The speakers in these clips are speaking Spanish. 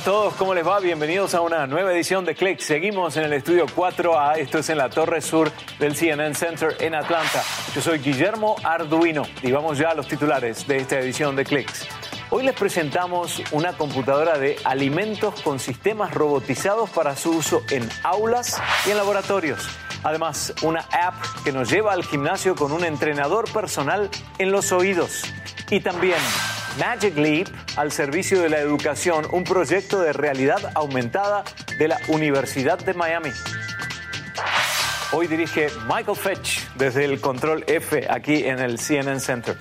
a todos, ¿cómo les va? Bienvenidos a una nueva edición de Click. Seguimos en el estudio 4A, esto es en la torre sur del CNN Center en Atlanta. Yo soy Guillermo Arduino y vamos ya a los titulares de esta edición de Clicks. Hoy les presentamos una computadora de alimentos con sistemas robotizados para su uso en aulas y en laboratorios. Además, una app que nos lleva al gimnasio con un entrenador personal en los oídos. Y también Magic Leap al servicio de la educación, un proyecto de realidad aumentada de la Universidad de Miami. Hoy dirige Michael Fetch desde el Control F aquí en el CNN Center.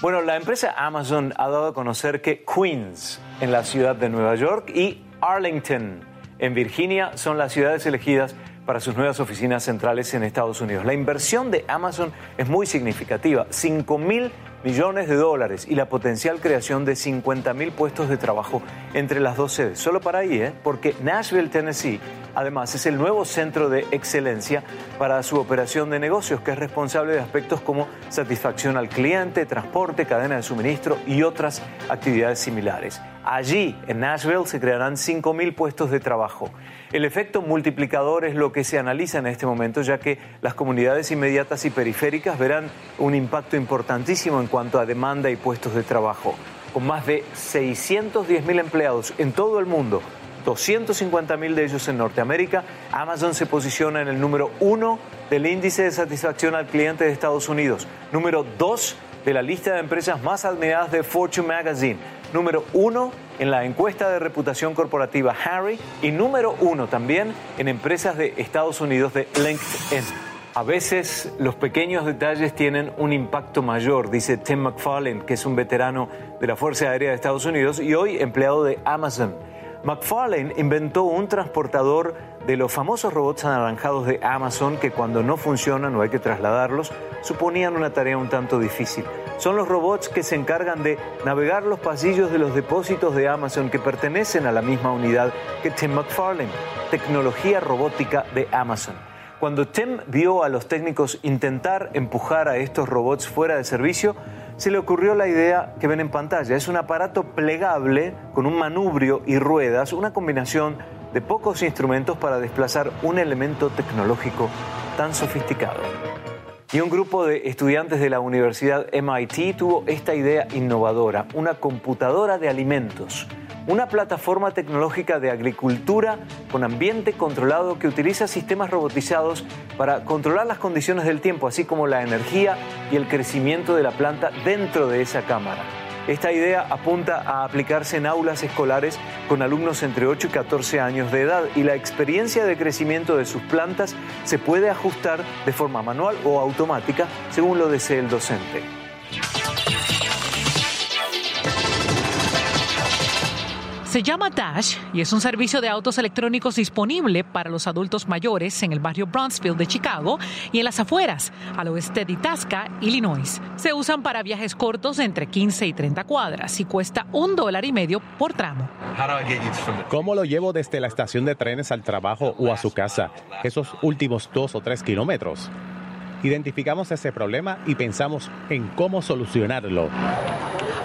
Bueno, la empresa Amazon ha dado a conocer que Queens, en la ciudad de Nueva York, y Arlington, en Virginia, son las ciudades elegidas para sus nuevas oficinas centrales en Estados Unidos. La inversión de Amazon es muy significativa, 5 mil millones de dólares y la potencial creación de 50 mil puestos de trabajo entre las dos sedes. Solo para ahí, ¿eh? porque Nashville, Tennessee, además es el nuevo centro de excelencia para su operación de negocios, que es responsable de aspectos como satisfacción al cliente, transporte, cadena de suministro y otras actividades similares. Allí, en Nashville, se crearán 5 mil puestos de trabajo. El efecto multiplicador es lo que se analiza en este momento, ya que las comunidades inmediatas y periféricas verán un impacto importantísimo en cuanto a demanda y puestos de trabajo. Con más de 610 mil empleados en todo el mundo, 250 mil de ellos en Norteamérica, Amazon se posiciona en el número uno del índice de satisfacción al cliente de Estados Unidos, número dos de la lista de empresas más admiradas de Fortune Magazine, número uno en la encuesta de reputación corporativa Harry y número uno también en empresas de Estados Unidos de LinkedIn. A veces los pequeños detalles tienen un impacto mayor, dice Tim McFarlane, que es un veterano de la Fuerza Aérea de Estados Unidos y hoy empleado de Amazon. McFarlane inventó un transportador de los famosos robots anaranjados de Amazon que cuando no funcionan o hay que trasladarlos, suponían una tarea un tanto difícil. Son los robots que se encargan de navegar los pasillos de los depósitos de Amazon que pertenecen a la misma unidad que Tim McFarlane, tecnología robótica de Amazon. Cuando Tim vio a los técnicos intentar empujar a estos robots fuera de servicio, se le ocurrió la idea que ven en pantalla. Es un aparato plegable con un manubrio y ruedas, una combinación de pocos instrumentos para desplazar un elemento tecnológico tan sofisticado. Y un grupo de estudiantes de la Universidad MIT tuvo esta idea innovadora, una computadora de alimentos, una plataforma tecnológica de agricultura con ambiente controlado que utiliza sistemas robotizados para controlar las condiciones del tiempo, así como la energía y el crecimiento de la planta dentro de esa cámara. Esta idea apunta a aplicarse en aulas escolares con alumnos entre 8 y 14 años de edad y la experiencia de crecimiento de sus plantas se puede ajustar de forma manual o automática según lo desee el docente. Se llama Dash y es un servicio de autos electrónicos disponible para los adultos mayores en el barrio Bronxville de Chicago y en las afueras, al oeste de Itasca, Illinois. Se usan para viajes cortos entre 15 y 30 cuadras y cuesta un dólar y medio por tramo. ¿Cómo lo llevo desde la estación de trenes al trabajo o a su casa? Esos últimos dos o tres kilómetros. Identificamos ese problema y pensamos en cómo solucionarlo.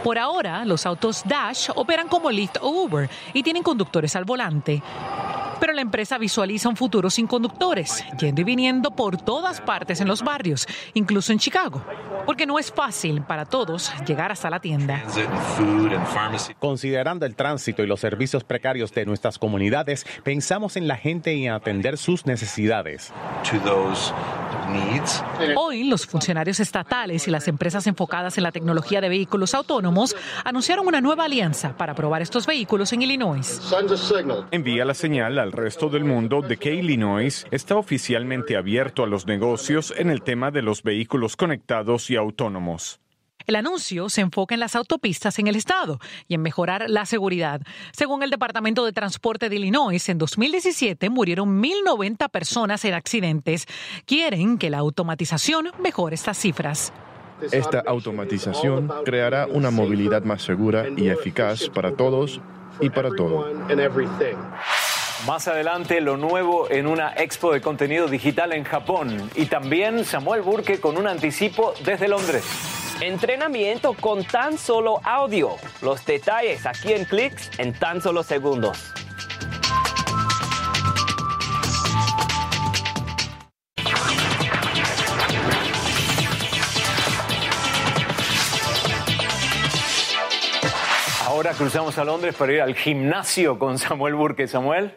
Por ahora, los autos Dash operan como Lyft o Uber y tienen conductores al volante. Pero la empresa visualiza un futuro sin conductores, yendo y viniendo por todas partes en los barrios, incluso en Chicago, porque no es fácil para todos llegar hasta la tienda. Considerando el tránsito y los servicios precarios de nuestras comunidades, pensamos en la gente y en atender sus necesidades. Hoy, los funcionarios estatales y las empresas enfocadas en la tecnología de vehículos autónomos anunciaron una nueva alianza para probar estos vehículos en Illinois. Envía la señal al resto del mundo de que Illinois está oficialmente abierto a los negocios en el tema de los vehículos conectados y autónomos. El anuncio se enfoca en las autopistas en el estado y en mejorar la seguridad. Según el Departamento de Transporte de Illinois, en 2017 murieron 1.090 personas en accidentes. Quieren que la automatización mejore estas cifras. Esta automatización creará una movilidad más segura y eficaz para todos y para todo. Más adelante, lo nuevo en una expo de contenido digital en Japón. Y también Samuel Burke con un anticipo desde Londres. Entrenamiento con tan solo audio. Los detalles aquí en Clicks en tan solo segundos. Ahora cruzamos a Londres para ir al gimnasio con Samuel Burke. Samuel.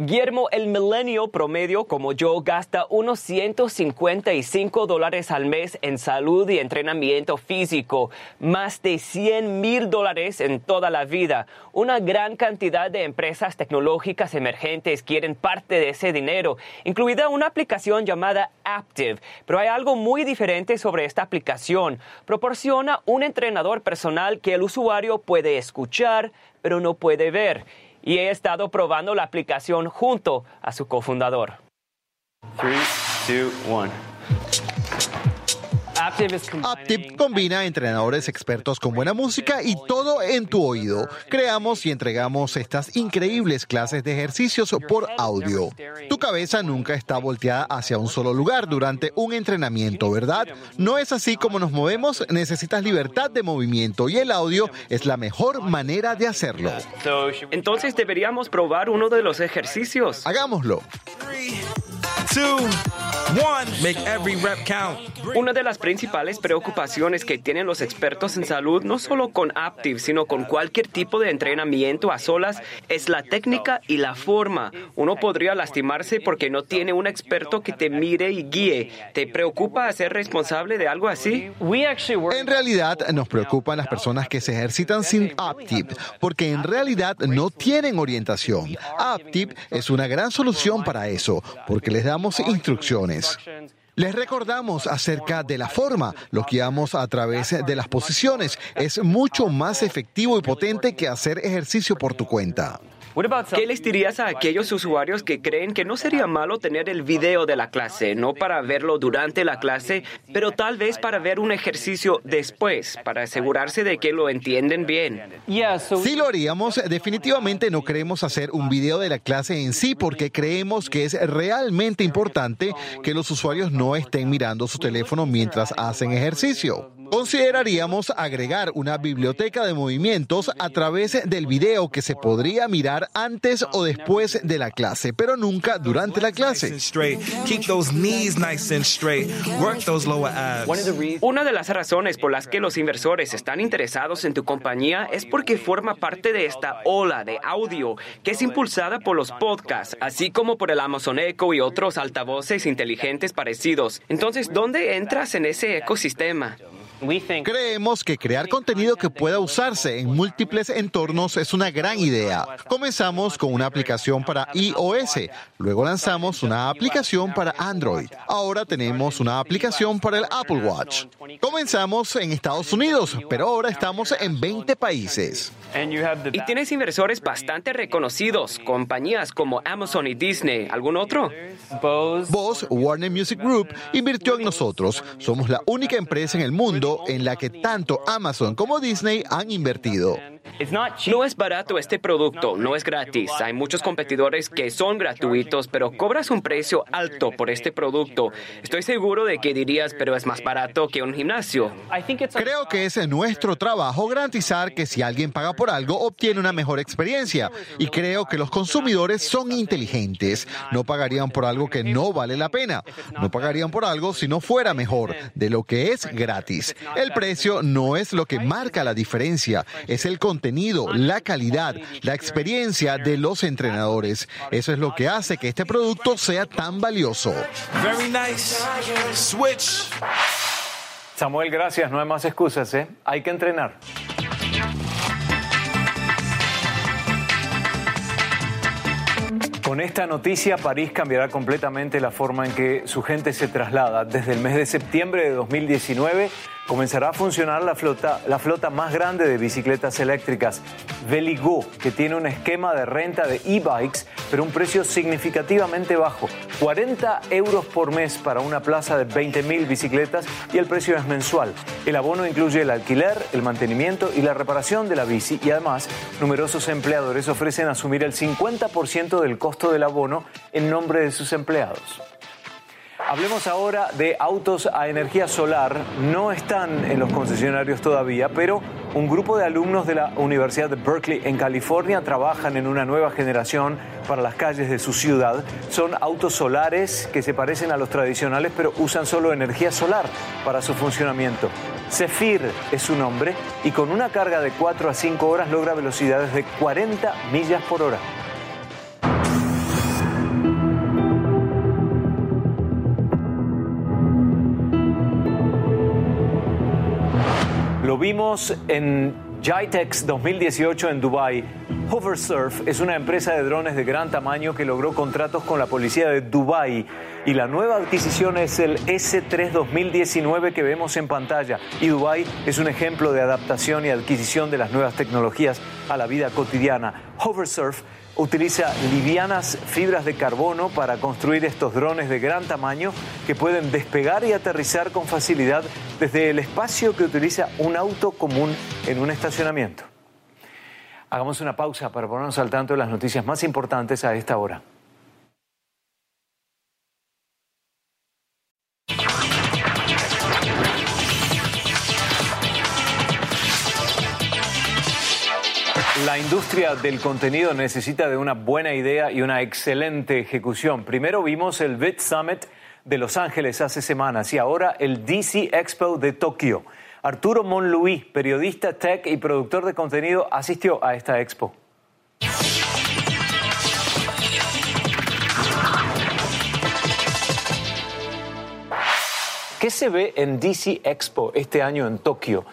Guillermo, el milenio promedio como yo gasta unos 155 dólares al mes en salud y entrenamiento físico, más de 100 mil dólares en toda la vida. Una gran cantidad de empresas tecnológicas emergentes quieren parte de ese dinero, incluida una aplicación llamada Active. Pero hay algo muy diferente sobre esta aplicación. Proporciona un entrenador personal que el usuario puede escuchar, pero no puede ver y he estado probando la aplicación junto a su cofundador. Aptip combina entrenadores expertos con buena música y todo en tu oído. Creamos y entregamos estas increíbles clases de ejercicios por audio. Tu cabeza nunca está volteada hacia un solo lugar durante un entrenamiento, ¿verdad? No es así como nos movemos, necesitas libertad de movimiento y el audio es la mejor manera de hacerlo. Entonces deberíamos probar uno de los ejercicios. Hagámoslo. Una de las principales preocupaciones que tienen los expertos en salud, no solo con Aptiv, sino con cualquier tipo de entrenamiento a solas, es la técnica y la forma. Uno podría lastimarse porque no tiene un experto que te mire y guíe. ¿Te preocupa ser responsable de algo así? En realidad nos preocupan las personas que se ejercitan sin Aptiv, porque en realidad no tienen orientación. Aptiv es una gran solución para eso, porque les damos instrucciones. Les recordamos acerca de la forma, lo que guiamos a través de las posiciones. Es mucho más efectivo y potente que hacer ejercicio por tu cuenta. ¿Qué les dirías a aquellos usuarios que creen que no sería malo tener el video de la clase, no para verlo durante la clase, pero tal vez para ver un ejercicio después, para asegurarse de que lo entienden bien? Si lo haríamos, definitivamente no queremos hacer un video de la clase en sí porque creemos que es realmente importante que los usuarios no estén mirando su teléfono mientras hacen ejercicio. Consideraríamos agregar una biblioteca de movimientos a través del video que se podría mirar antes o después de la clase, pero nunca durante la clase. Una de las razones por las que los inversores están interesados en tu compañía es porque forma parte de esta ola de audio que es impulsada por los podcasts, así como por el Amazon Echo y otros altavoces inteligentes parecidos. Entonces, ¿dónde entras en ese ecosistema? Creemos que crear contenido que pueda usarse en múltiples entornos es una gran idea. Comenzamos con una aplicación para iOS, luego lanzamos una aplicación para Android. Ahora tenemos una aplicación para el Apple Watch. Comenzamos en Estados Unidos, pero ahora estamos en 20 países. Y tienes inversores bastante reconocidos, compañías como Amazon y Disney. ¿Algún otro? Bose, Warner Music Group, invirtió en nosotros. Somos la única empresa en el mundo en la que tanto Amazon como Disney han invertido. No es barato este producto, no es gratis. Hay muchos competidores que son gratuitos, pero cobras un precio alto por este producto. Estoy seguro de que dirías, pero es más barato que un gimnasio. Creo que es nuestro trabajo garantizar que si alguien paga por algo, obtiene una mejor experiencia. Y creo que los consumidores son inteligentes. No pagarían por algo que no vale la pena. No pagarían por algo si no fuera mejor, de lo que es gratis. El precio no es lo que marca la diferencia, es el contenido, la calidad, la experiencia de los entrenadores. Eso es lo que hace que este producto sea tan valioso. Samuel, gracias. No hay más excusas, ¿eh? Hay que entrenar. Con esta noticia, París cambiará completamente la forma en que su gente se traslada. Desde el mes de septiembre de 2019 comenzará a funcionar la flota, la flota más grande de bicicletas eléctricas, Veligo, que tiene un esquema de renta de e-bikes, pero un precio significativamente bajo, 40 euros por mes para una plaza de 20.000 bicicletas y el precio es mensual. El abono incluye el alquiler, el mantenimiento y la reparación de la bici y además numerosos empleadores ofrecen asumir el 50% del costo del abono en nombre de sus empleados. Hablemos ahora de autos a energía solar. No están en los concesionarios todavía, pero un grupo de alumnos de la Universidad de Berkeley en California trabajan en una nueva generación para las calles de su ciudad. Son autos solares que se parecen a los tradicionales, pero usan solo energía solar para su funcionamiento. Zephyr es su nombre y con una carga de 4 a 5 horas logra velocidades de 40 millas por hora. Vimos en JITEX 2018 en Dubai. Hoversurf es una empresa de drones de gran tamaño que logró contratos con la policía de Dubai y la nueva adquisición es el S3 2019 que vemos en pantalla. Y Dubai es un ejemplo de adaptación y adquisición de las nuevas tecnologías a la vida cotidiana. Hoversurf utiliza livianas fibras de carbono para construir estos drones de gran tamaño que pueden despegar y aterrizar con facilidad desde el espacio que utiliza un auto común en un estacionamiento. Hagamos una pausa para ponernos al tanto de las noticias más importantes a esta hora. La industria del contenido necesita de una buena idea y una excelente ejecución. Primero vimos el Bit Summit de Los Ángeles hace semanas y ahora el DC Expo de Tokio. Arturo Monluí, periodista tech y productor de contenido, asistió a esta expo. ¿Qué se ve en DC Expo este año en Tokio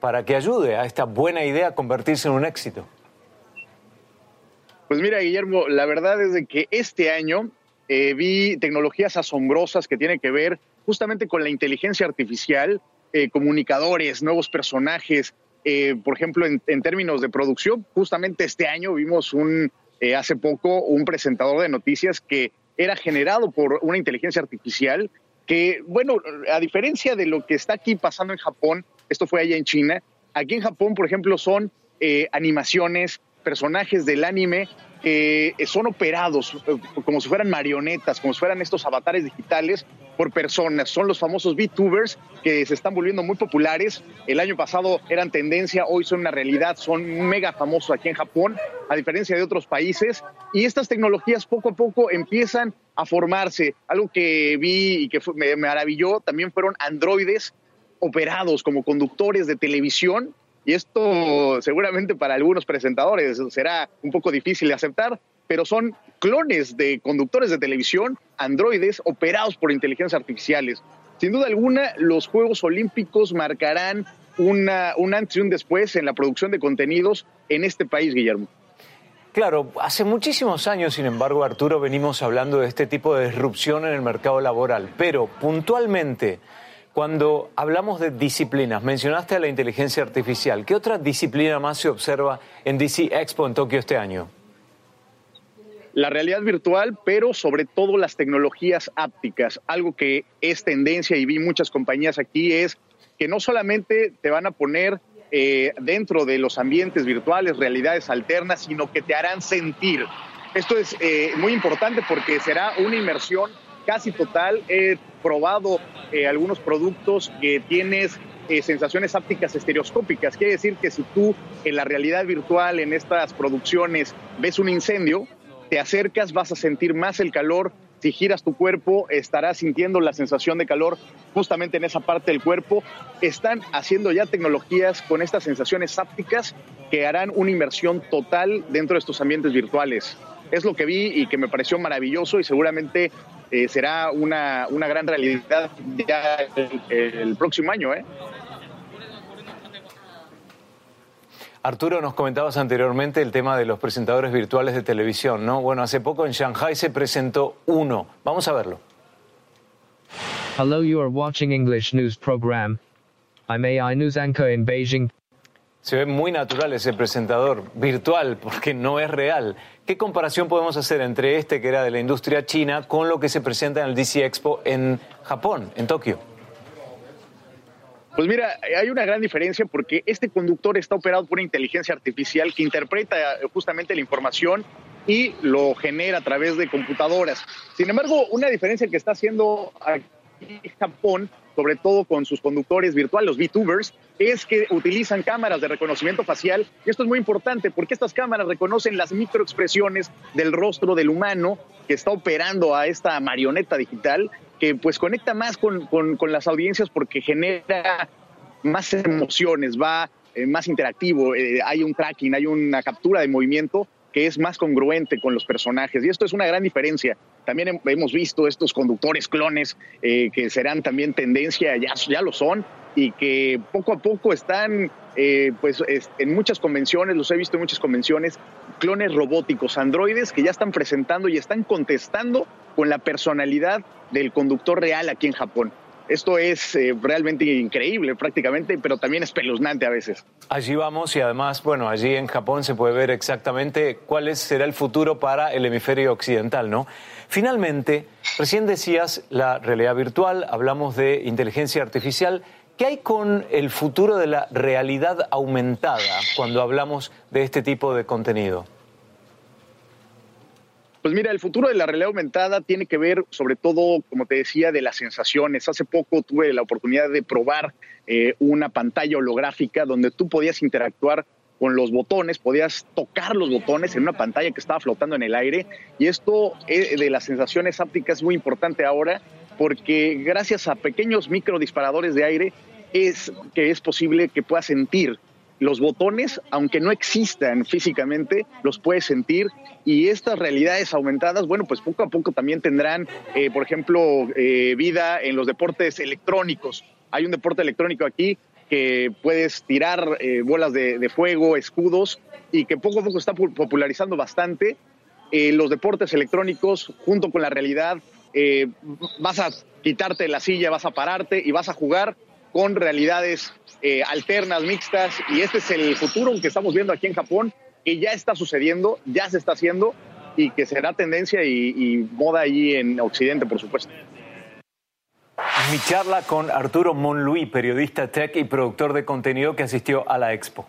para que ayude a esta buena idea a convertirse en un éxito? Pues mira, Guillermo, la verdad es de que este año eh, vi tecnologías asombrosas que tienen que ver justamente con la inteligencia artificial, eh, comunicadores, nuevos personajes. Eh, por ejemplo, en, en, términos de producción, justamente este año vimos un, hace poco un presentador de noticias que era generado por una inteligencia artificial que, bueno, a diferencia de lo que está aquí pasando en Japón, esto fue allá en China, aquí en Japón, por ejemplo, son animaciones, personajes del anime eh, son operados eh, como si fueran marionetas, como si fueran estos avatares digitales por personas. Son los famosos VTubers que se están volviendo muy populares. El año pasado eran tendencia, hoy son una realidad, son mega famosos aquí en Japón, a diferencia de otros países. Y estas tecnologías poco a poco empiezan a formarse. Algo que vi y que me maravilló también fueron androides operados como conductores de televisión y esto seguramente para algunos presentadores será un poco difícil de aceptar, pero son clones de conductores de televisión, androides operados por inteligencias artificiales. Sin duda alguna, los Juegos Olímpicos marcarán una, un antes y un después en la producción de contenidos en este país, Guillermo. Claro, hace muchísimos años, sin embargo, Arturo, venimos hablando de este tipo de disrupción en el mercado laboral, pero puntualmente, cuando hablamos de disciplinas, mencionaste a la inteligencia artificial. ¿Qué otra disciplina más se observa en DC Expo en Tokio este año? La realidad virtual, pero sobre todo las tecnologías ápticas. Algo que es tendencia y vi muchas compañías aquí es que no solamente te van a poner eh, dentro de los ambientes virtuales realidades alternas, sino que te harán sentir. Esto es eh, muy importante porque será una inmersión casi total. He probado eh, algunos productos que tienes eh, sensaciones ápticas estereoscópicas. Quiere decir que si tú en la realidad virtual, en estas producciones, ves un incendio, te acercas, vas a sentir más el calor. Si giras tu cuerpo, estarás sintiendo la sensación de calor justamente en esa parte del cuerpo. Están haciendo ya tecnologías con estas sensaciones ápticas que harán una inmersión total dentro de estos ambientes virtuales. Es lo que vi y que me pareció maravilloso y seguramente eh, será una, una, gran realidad ya el, próximo año. ¿eh? Arturo, nos comentabas anteriormente el tema de los presentadores virtuales de televisión, ¿no? Bueno, hace poco en Shanghai se presentó uno. Vamos a verlo. Hello, you are watching English news program. I'm AI news anchor in Beijing. Se ve muy natural ese presentador virtual porque no es real. ¿Qué comparación podemos hacer entre este que era de la industria china con lo que se presenta en el DC Expo en Japón, en Tokio? Pues mira, hay una gran diferencia porque este conductor está operado por una inteligencia artificial que interpreta justamente la información y lo genera a través de computadoras. Sin embargo, una diferencia que está haciendo Japón, sobre todo con sus conductores virtuales, los VTubers, es que utilizan cámaras de reconocimiento facial. Y esto es muy importante porque estas cámaras reconocen las microexpresiones del rostro del humano que está operando a esta marioneta digital, que pues conecta más con, con, las audiencias porque genera más emociones, va eh, más interactivo, eh, hay un tracking, hay una captura de movimiento que es más congruente con los personajes. Y esto es una gran diferencia. También hemos visto estos conductores clones eh, que serán también tendencia, ya, ya lo son, y que poco a poco están eh, pues, en muchas convenciones, los he visto en muchas convenciones, clones robóticos, androides que ya están presentando y están contestando con la personalidad del conductor real aquí en Japón. Esto es eh, realmente increíble prácticamente, pero también espeluznante a veces. Allí vamos y además, bueno, allí en Japón se puede ver exactamente cuál será el futuro para el hemisferio occidental, ¿no? Finalmente, recién decías la realidad virtual, hablamos de inteligencia artificial. ¿Qué hay con el futuro de la realidad aumentada cuando hablamos de este tipo de contenido? Pues mira, el futuro de la realidad aumentada tiene que ver sobre todo, como te decía, de las sensaciones. Hace poco tuve la oportunidad de probar eh, una pantalla holográfica donde tú podías interactuar con los botones, podías tocar los botones en una pantalla que estaba flotando en el aire. Y esto eh, de las sensaciones ápticas es muy importante ahora porque gracias a pequeños microdisparadores de aire es que es posible que puedas sentir los botones, aunque no existan físicamente, los puedes sentir y estas realidades aumentadas, bueno, pues poco a poco también tendrán, eh, por ejemplo, eh, vida en los deportes electrónicos. Hay un deporte electrónico aquí que puedes tirar eh, bolas de, fuego, escudos, y que poco a poco está popularizando bastante. los deportes electrónicos, junto con la realidad, vas a quitarte la silla, vas a pararte y vas a jugar con realidades eh, alternas, mixtas, y este es el futuro que estamos viendo aquí en Japón, que ya está sucediendo, ya se está haciendo y que será tendencia y, moda allí en Occidente, por supuesto. Mi charla con Arturo Monluí, periodista tech y productor de contenido que asistió a la expo.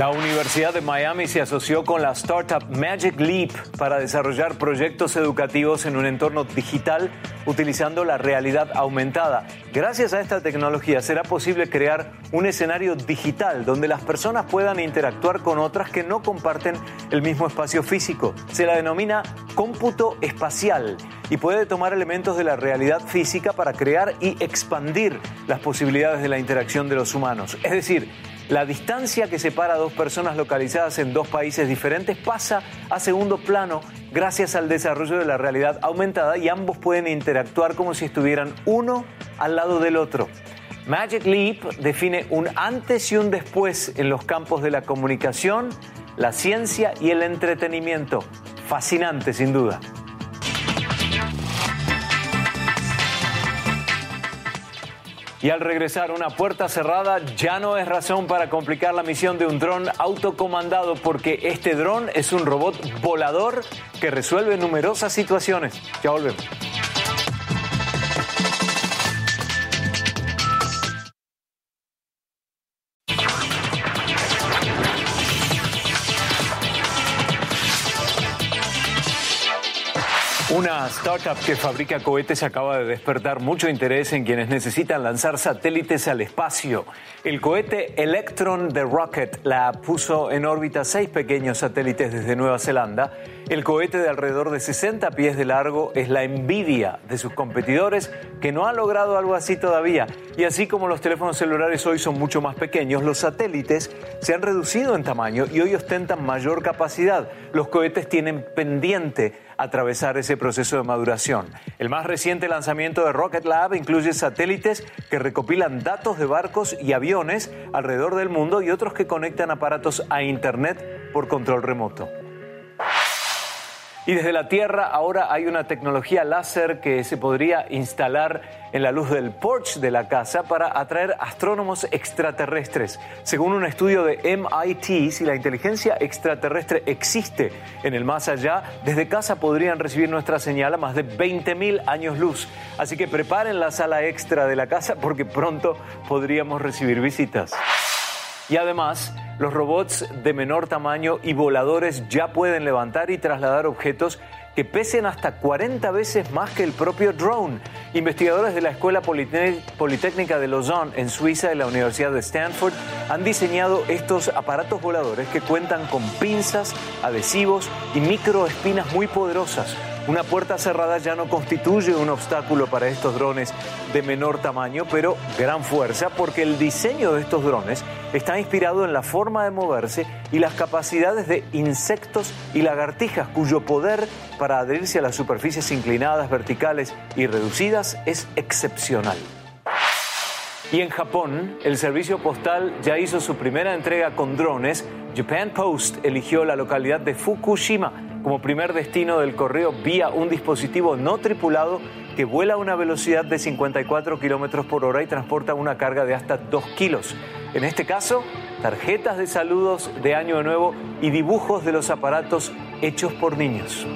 La Universidad de Miami se asoció con la startup Magic Leap para desarrollar proyectos educativos en un entorno digital utilizando la realidad aumentada. Gracias a esta tecnología será posible crear un escenario digital donde las personas puedan interactuar con otras que no comparten el mismo espacio físico. Se la denomina cómputo espacial y puede tomar elementos de la realidad física para crear y expandir las posibilidades de la interacción de los humanos. Es decir, la distancia que separa a dos personas localizadas en dos países diferentes pasa a segundo plano gracias al desarrollo de la realidad aumentada y ambos pueden interactuar como si estuvieran uno al lado del otro. Magic Leap define un antes y un después en los campos de la comunicación, la ciencia y el entretenimiento. Fascinante sin duda. Y al regresar, una puerta cerrada ya no es razón para complicar la misión de un dron autocomandado, porque este dron es un robot volador que resuelve numerosas situaciones. Ya volvemos. Startup que fabrica cohetes acaba de despertar mucho interés en quienes necesitan lanzar satélites al espacio. El cohete Electron de Rocket la puso en órbita seis pequeños satélites desde Nueva Zelanda. El cohete de alrededor de 60 pies de largo es la envidia de sus competidores que no han logrado algo así todavía. Y así como los teléfonos celulares hoy son mucho más pequeños, los satélites se han reducido en tamaño y hoy ostentan mayor capacidad. Los cohetes tienen pendiente atravesar ese proceso de maduración. El más reciente lanzamiento de Rocket Lab incluye satélites que recopilan datos de barcos y aviones alrededor del mundo y otros que conectan aparatos a Internet por control remoto. Y desde la Tierra ahora hay una tecnología láser que se podría instalar en la luz del porche de la casa para atraer astrónomos extraterrestres. Según un estudio de MIT, si la inteligencia extraterrestre existe en el más allá, desde casa podrían recibir nuestra señal a más de 20.000 años luz. Así que preparen la sala extra de la casa porque pronto podríamos recibir visitas. Y además, los robots de menor tamaño y voladores ya pueden levantar y trasladar objetos que pesen hasta 40 veces más que el propio drone. Investigadores de la Escuela Politécnica de Lausanne en Suiza y la Universidad de Stanford han diseñado estos aparatos voladores que cuentan con pinzas, adhesivos y microespinas muy poderosas una puerta cerrada ya no constituye un obstáculo para estos drones de menor tamaño, pero gran fuerza, porque el diseño de estos drones está inspirado en la forma de moverse y las capacidades de insectos y lagartijas, cuyo poder para adherirse a las superficies inclinadas, verticales y reducidas es excepcional. Y en Japón, el servicio postal ya hizo su primera entrega con drones. Japan Post eligió la localidad de Fukushima como primer destino del correo vía un dispositivo no tripulado que vuela a una velocidad de 54 kilómetros por hora y transporta una carga de hasta 2 kilos. En este caso, tarjetas de saludos de Año Nuevo y dibujos de los aparatos hechos por niños.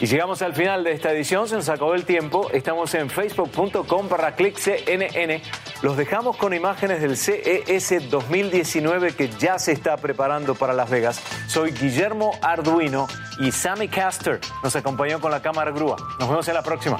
Y llegamos al final de esta edición, se nos acabó el tiempo. Estamos en facebook.com para clickcnn. Los dejamos con imágenes del CES 2019 que ya se está preparando para Las Vegas. Soy Guillermo Arduino y Sammy Caster nos acompañó con la cámara grúa. Nos vemos en la próxima.